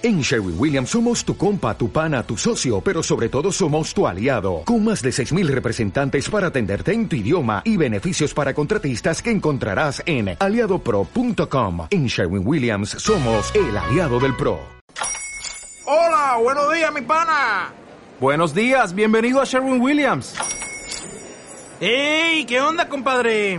En Sherwin Williams somos tu compa, tu pana, tu socio, pero sobre todo somos tu aliado, con más de 6.000 representantes para atenderte en tu idioma y beneficios para contratistas que encontrarás en aliadopro.com. En Sherwin Williams somos el aliado del PRO. Hola, buenos días, mi pana. Buenos días, bienvenido a Sherwin Williams. ¡Ey! ¿Qué onda, compadre?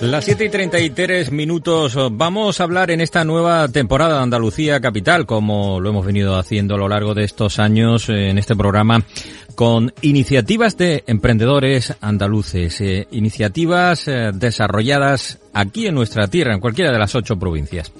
Las 7 y 33 minutos. Vamos a hablar en esta nueva temporada de Andalucía Capital, como lo hemos venido haciendo a lo largo de estos años en este programa, con iniciativas de emprendedores andaluces, eh, iniciativas eh, desarrolladas aquí en nuestra tierra, en cualquiera de las ocho provincias.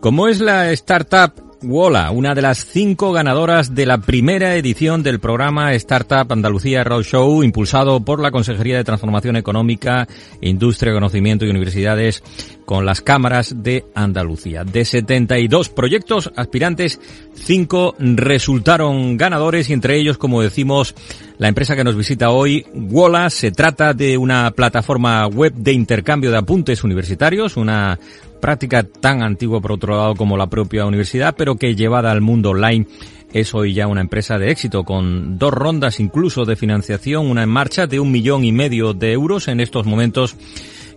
Como es la startup Wola, una de las cinco ganadoras de la primera edición del programa Startup Andalucía Roadshow, impulsado por la Consejería de Transformación Económica, Industria, Conocimiento y Universidades con las cámaras de Andalucía. De 72 proyectos aspirantes, cinco resultaron ganadores y entre ellos, como decimos, la empresa que nos visita hoy, Wola, se trata de una plataforma web de intercambio de apuntes universitarios, una práctica tan antigua por otro lado como la propia universidad, pero que llevada al mundo online es hoy ya una empresa de éxito con dos rondas incluso de financiación, una en marcha de un millón y medio de euros en estos momentos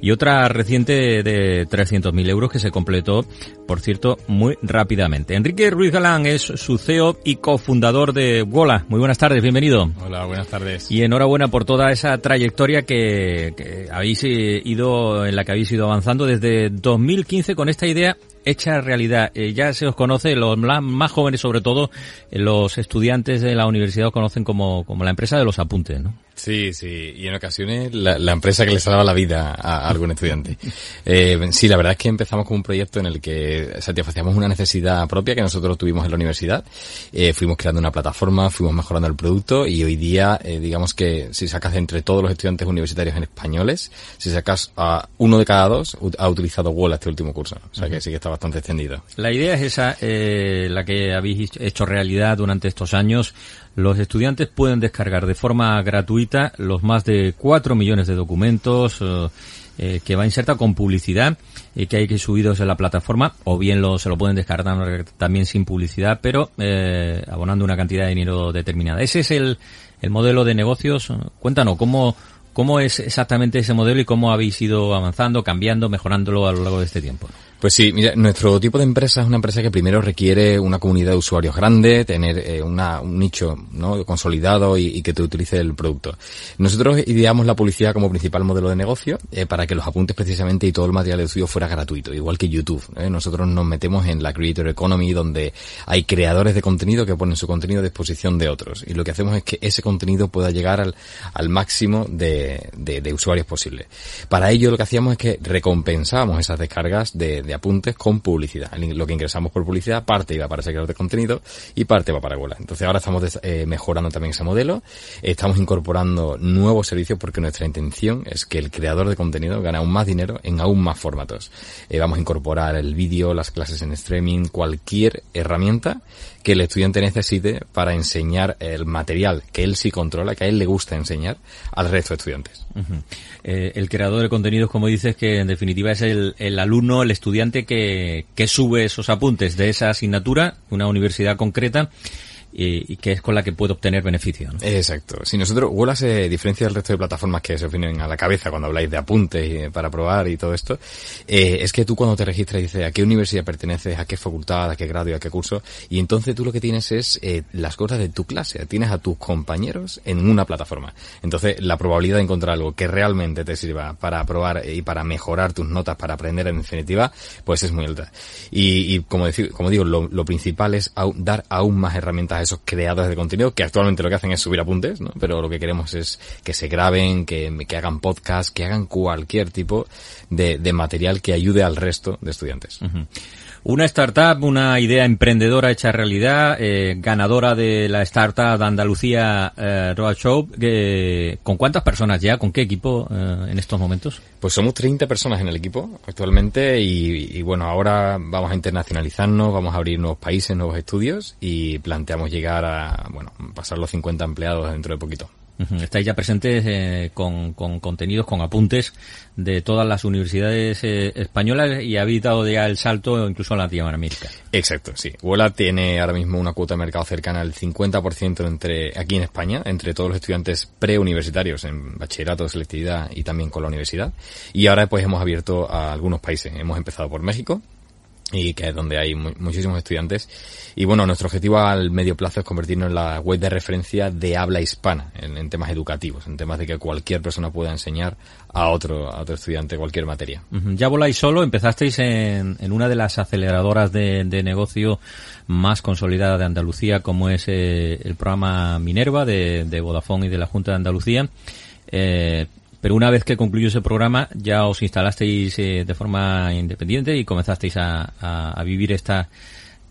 y otra reciente de 300.000 euros que se completó, por cierto, muy rápidamente. Enrique Ruiz Galán es su CEO y cofundador de Wola. Muy buenas tardes, bienvenido. Hola, buenas tardes. Y enhorabuena por toda esa trayectoria que, que habéis eh, ido, en la que habéis ido avanzando desde 2015 con esta idea hecha realidad. Eh, ya se os conoce, los más jóvenes sobre todo, eh, los estudiantes de la universidad os conocen como, como la empresa de los apuntes, ¿no? Sí, sí, y en ocasiones la, la empresa que le salva la vida a, a algún estudiante. Eh, sí, la verdad es que empezamos con un proyecto en el que satisfacíamos una necesidad propia que nosotros tuvimos en la universidad. Eh, fuimos creando una plataforma, fuimos mejorando el producto y hoy día, digamos que si sacas entre todos los estudiantes universitarios en españoles, si sacas a uno de cada dos, ha utilizado Wall este último curso. O sea que sí que está bastante extendido. La idea es esa, eh, la que habéis hecho realidad durante estos años. Los estudiantes pueden descargar de forma gratuita los más de 4 millones de documentos eh, eh, que va inserta con publicidad y que hay que subidos en la plataforma o bien lo, se lo pueden descargar también sin publicidad pero eh, abonando una cantidad de dinero determinada. Ese es el, el modelo de negocios. Cuéntanos, ¿cómo, ¿cómo es exactamente ese modelo y cómo habéis ido avanzando, cambiando, mejorándolo a lo largo de este tiempo? Pues sí, mira, nuestro tipo de empresa es una empresa que primero requiere una comunidad de usuarios grande, tener eh, una, un nicho ¿no? consolidado y, que te utilice el producto. Nosotros ideamos la publicidad como principal modelo de negocio eh, para que los apuntes precisamente y todo el material de estudio fuera gratuito, igual que YouTube. ¿eh? Nosotros nos metemos en la Creator Economy donde hay creadores de contenido que ponen su contenido a disposición de otros y lo que hacemos es que ese contenido pueda llegar al máximo de, de, de usuarios posible. Para ello lo que hacíamos es que recompensábamos esas descargas de, de apuntes con publicidad. Lo que ingresamos por publicidad, parte iba para ese creador de contenido y parte va para Gola. Entonces ahora estamos eh, mejorando también ese modelo, estamos incorporando nuevos servicios porque nuestra intención es que el creador de contenido gane aún más dinero en aún más formatos. Eh, vamos a incorporar el vídeo, las clases en streaming, cualquier herramienta que el estudiante necesite para enseñar el material que él sí controla, que a él le gusta enseñar al resto de estudiantes. Eh, el creador de contenidos, como dices, que en definitiva es el, el alumno, el estudiante que, que sube esos apuntes de esa asignatura, una universidad concreta, y, y, que es con la que puede obtener beneficio. ¿no? Exacto. Si nosotros, Wola se diferencia del resto de plataformas que se os vienen a la cabeza cuando habláis de apuntes para probar y todo esto, eh, es que tú cuando te registras dices a qué universidad perteneces, a qué facultad, a qué grado y a qué curso, y entonces tú lo que tienes es eh, las cosas de tu clase, tienes a tus compañeros en una plataforma. Entonces la probabilidad de encontrar algo que realmente te sirva para probar y para mejorar tus notas, para aprender en definitiva, pues es muy alta. Y, y como, como digo, lo, lo principal es au, dar aún más herramientas a esos creadores de contenido que actualmente lo que hacen es subir apuntes, ¿no? Pero lo que queremos es que se graben, que, que hagan podcast, que hagan cualquier tipo de, material que ayude al resto de estudiantes. Una startup, una idea emprendedora hecha realidad, eh, ganadora de la startup de Andalucía eh, Roadshow. Eh, ¿Con cuántas personas ya? ¿Con qué equipo eh, en estos momentos? Pues somos 30 personas en el equipo actualmente y, y, bueno, ahora vamos a internacionalizarnos, vamos a abrir nuevos países, nuevos estudios y planteamos llegar a, bueno, pasar los 50 empleados dentro de poquito. Estáis ya presentes eh, con, con, contenidos, con apuntes de todas las universidades eh, españolas y habéis dado ya el salto incluso a Latinoamérica. Exacto, sí. Wola tiene ahora mismo una cuota de mercado cercana al 50% entre, aquí en España, entre todos los estudiantes preuniversitarios en bachillerato, selectividad y también con la universidad. Y ahora pues hemos abierto a algunos países. Hemos empezado por México, y que es donde hay mu muchísimos estudiantes. Y bueno, nuestro objetivo al medio plazo es convertirnos en la web de referencia de habla hispana en, temas educativos, en temas de que cualquier persona pueda enseñar a otro, a otro estudiante cualquier materia. Ya voláis solo, empezasteis en, en una de las aceleradoras de, de, negocio más consolidada de Andalucía, como es eh, el programa Minerva de, de Vodafone y de la Junta de Andalucía. Eh, pero una vez que concluyó ese programa ya os instalasteis eh, de forma independiente y comenzasteis a, a, a vivir esta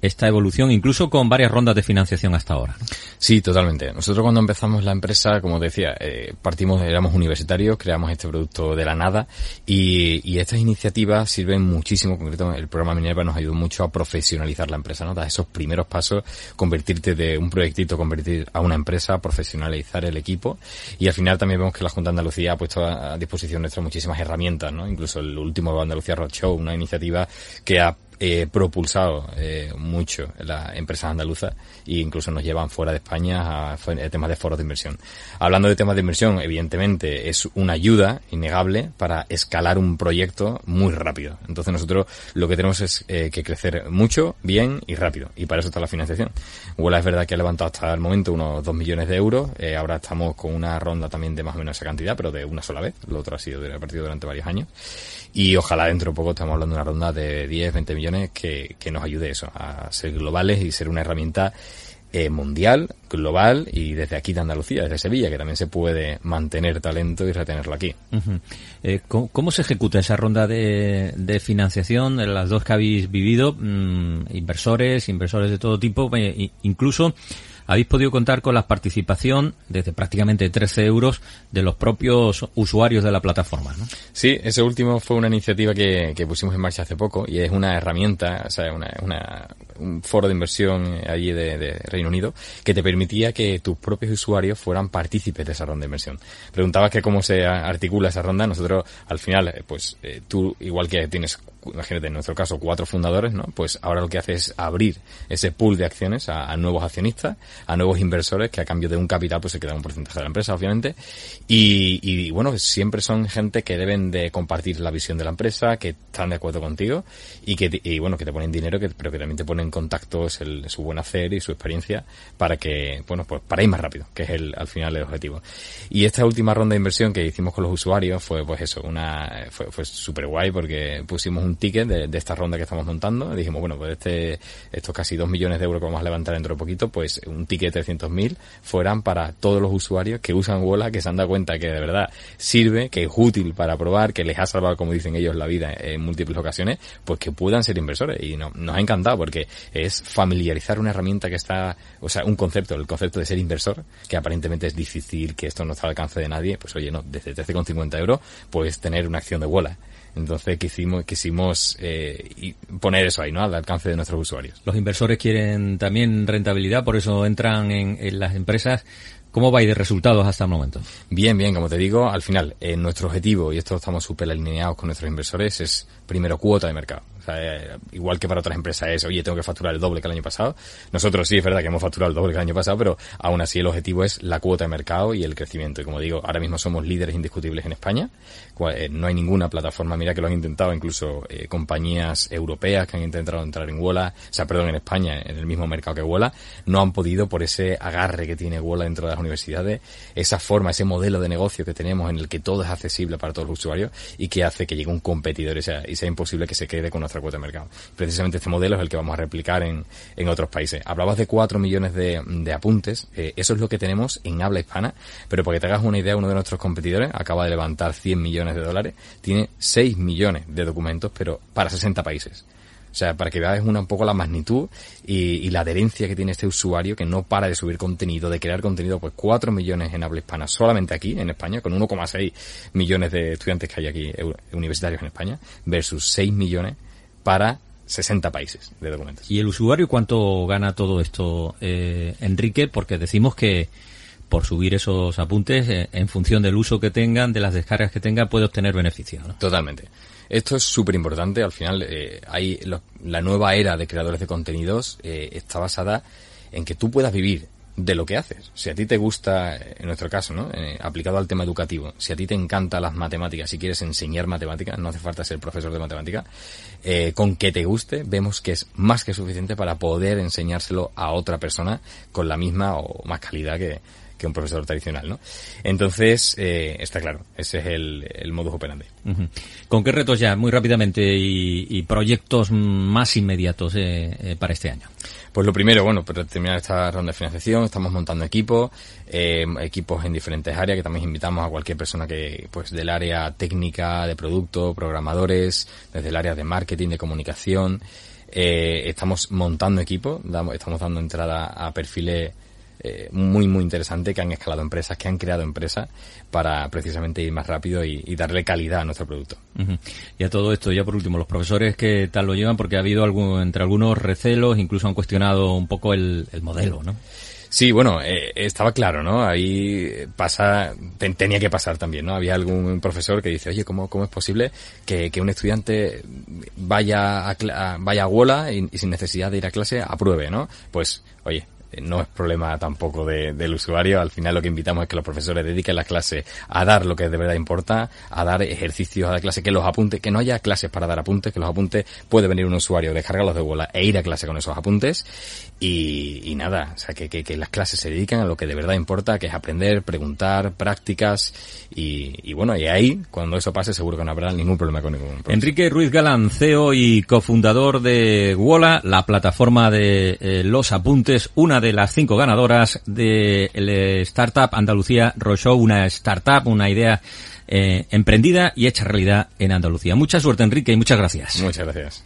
esta evolución, incluso con varias rondas de financiación hasta ahora. Sí, totalmente. Nosotros cuando empezamos la empresa, como decía, eh, partimos, éramos universitarios, creamos este producto de la nada y, estas iniciativas sirven muchísimo, concreto el programa Minerva nos ayudó mucho a profesionalizar la empresa, ¿no? Dar esos primeros pasos, convertirte de un proyectito, convertir a una empresa, profesionalizar el equipo y al final también vemos que la Junta de Andalucía ha puesto a disposición nuestra muchísimas herramientas, ¿no? Incluso el último Andalucía Roadshow, una iniciativa que ha eh, propulsado eh, mucho la empresa andaluza e incluso nos llevan fuera de España a, a, temas de foros de inversión. Hablando de temas de inversión, evidentemente es una ayuda innegable para escalar un proyecto muy rápido. Entonces nosotros lo que tenemos es eh, que crecer mucho, bien y rápido. Y para eso está la financiación. Huela es verdad que ha levantado hasta el momento unos 2 millones de euros. Eh, ahora estamos con una ronda también de más o menos esa cantidad, pero de una sola vez. Lo otro ha sido repartido durante varios años. Y ojalá dentro de poco estamos hablando de una ronda de 10, 20 millones que, que nos ayude eso, a ser globales y ser una herramienta eh, mundial, global y desde aquí de Andalucía, desde Sevilla, que también se puede mantener talento y retenerlo aquí. Eh, ¿cómo, ¿cómo, se ejecuta esa ronda de, de financiación, de las dos que habéis vivido? Mm, inversores, inversores de todo tipo, eh, incluso habéis podido contar con la participación desde prácticamente 13 euros de los propios usuarios de la plataforma, ¿no? Sí, ese último fue una iniciativa que, que pusimos en marcha hace poco y es una herramienta, o sea, una, una un foro de inversión allí de, de, Reino Unido que te permitía que tus propios usuarios fueran partícipes de esa ronda de inversión. Preguntabas que cómo se articula esa ronda, nosotros al final, pues eh, tú, igual que tienes imagínate en nuestro caso cuatro fundadores, ¿no? Pues ahora lo que hace es abrir ese pool de acciones a, a, nuevos accionistas, a nuevos inversores que a cambio de un capital pues se queda un porcentaje de la empresa, obviamente. Y, y bueno, siempre son gente que deben de compartir la visión de la empresa, que están de acuerdo contigo y que y bueno, que te ponen dinero, que, pero que también te ponen en contacto el, su buen hacer y su experiencia para que, bueno, pues para ir más rápido, que es el, al final el objetivo. Y esta última ronda de inversión que hicimos con los usuarios fue pues eso, una, fue, fue súper guay porque pusimos un ticket de, de, esta ronda que estamos montando. Dijimos, bueno, pues este, estos casi dos millones de euros que vamos a levantar dentro de poquito, pues un ticket de 300.000 fueran para todos los usuarios que usan Wola, que se han dado cuenta que de verdad sirve, que es útil para probar, que les ha salvado, como dicen ellos, la vida en múltiples ocasiones, pues que puedan ser inversores. Y no, nos ha encantado porque es familiarizar una herramienta que está, o sea, un concepto, el concepto de ser inversor, que aparentemente es difícil, que esto no está al alcance de nadie, pues oye, no, desde 13,50 euros puedes tener una acción de Wola. Entonces quisimos, quisimos eh, poner eso ahí, ¿no? Al alcance de nuestros usuarios. Los inversores quieren también rentabilidad, por eso entran en, en las empresas. ¿Cómo vais de resultados hasta el momento? Bien, bien, como te digo, al final, eh, nuestro objetivo, y esto estamos súper alineados con nuestros inversores, es primero cuota de mercado. O sea, eh, igual que para otras empresas es, oye, tengo que facturar el doble que el año pasado. Nosotros sí, es verdad que hemos facturado el doble que el año pasado, pero aún así el objetivo es la cuota de mercado y el crecimiento. Y como digo, ahora mismo somos líderes indiscutibles en España. Eh, no hay ninguna plataforma, mira que lo han intentado, incluso eh, compañías europeas que han intentado entrar en Wola, o sea, perdón, en España, en el mismo mercado que Wola, no han podido por ese agarre que tiene Wola dentro de las universidades, esa forma, ese modelo de negocio que tenemos en el que todo es accesible para todos los usuarios y que hace que llegue un competidor y sea, y sea imposible que se quede con nuestra cuota de mercado. Precisamente este modelo es el que vamos a replicar en, en otros países. Hablabas de 4 millones de, de apuntes, eh, eso es lo que tenemos en habla hispana, pero para que te hagas una idea, uno de nuestros competidores acaba de levantar 100 millones de dólares, tiene 6 millones de documentos, pero para 60 países. O sea, para que veáis una un poco la magnitud y, la adherencia que tiene este usuario que no para de subir contenido, de crear contenido, pues 4 millones en habla hispana solamente aquí en España, con 1,6 millones de estudiantes que hay aquí universitarios en España, versus 6 millones para 60 países de documentos. ¿Y el usuario cuánto gana todo esto, eh, Enrique? Porque decimos que por subir esos apuntes, eh, en función del uso que tengan, de las descargas que tengan, puede obtener beneficios. Totalmente. Esto es súper importante. Al final, eh, hay la nueva era de creadores de contenidos eh, está basada en que tú puedas vivir de lo que haces. Si a ti te gusta, en nuestro caso, ¿no? aplicado al tema educativo, si a ti te encantan las matemáticas, si quieres enseñar matemáticas, no hace falta ser profesor de matemática, con que te guste, vemos que es más que suficiente para poder enseñárselo a otra persona con la misma o más calidad que, que un profesor tradicional, ¿no? Entonces, eh, está claro, ese es el, el modus operandi. ¿Con qué retos ya, muy rápidamente, y, proyectos más inmediatos eh, eh, para este año? Pues lo primero, bueno, para terminar esta ronda de financiación, estamos montando equipos, equipos en diferentes áreas, que también invitamos a cualquier persona que, pues, del área técnica, de producto, programadores, desde el área de marketing, de comunicación, estamos montando equipos, estamos dando entrada a perfiles eh, muy, muy interesante que han escalado empresas, que han creado empresas para precisamente ir más rápido y, darle calidad a nuestro producto. Y a todo esto, ya por último, los profesores que tal lo llevan, porque ha habido algún, entre algunos recelos, incluso han cuestionado un poco el, modelo, ¿no? Sí, bueno, eh, estaba claro, ¿no? Ahí pasa, tenía que pasar también, ¿no? Había algún profesor que dice, oye, ¿cómo, cómo es posible que, un estudiante vaya a, vaya a Wola y, y, sin necesidad de ir a clase apruebe, ¿no? Pues, oye, no es problema tampoco de, del usuario. Al final lo que invitamos es que los profesores dediquen la clase a dar lo que de verdad importa, a dar ejercicios a la clase, que los apuntes, que no haya clases para dar apuntes, que los apuntes puede venir un usuario, descargarlos de bola e ir a clase con esos apuntes y, nada, o sea, que, que, las clases se dedican a lo que de verdad importa, que es aprender, preguntar, prácticas y, bueno, y ahí, cuando eso pase, seguro que no habrá ningún problema con ningún problema. Enrique Ruiz Galán, CEO y cofundador de Wola, la plataforma de eh, los apuntes, una de las cinco ganadoras de Startup Andalucía Roadshow, una startup, una idea eh, emprendida y hecha realidad en Andalucía. Mucha suerte, Enrique, y muchas gracias. Muchas gracias.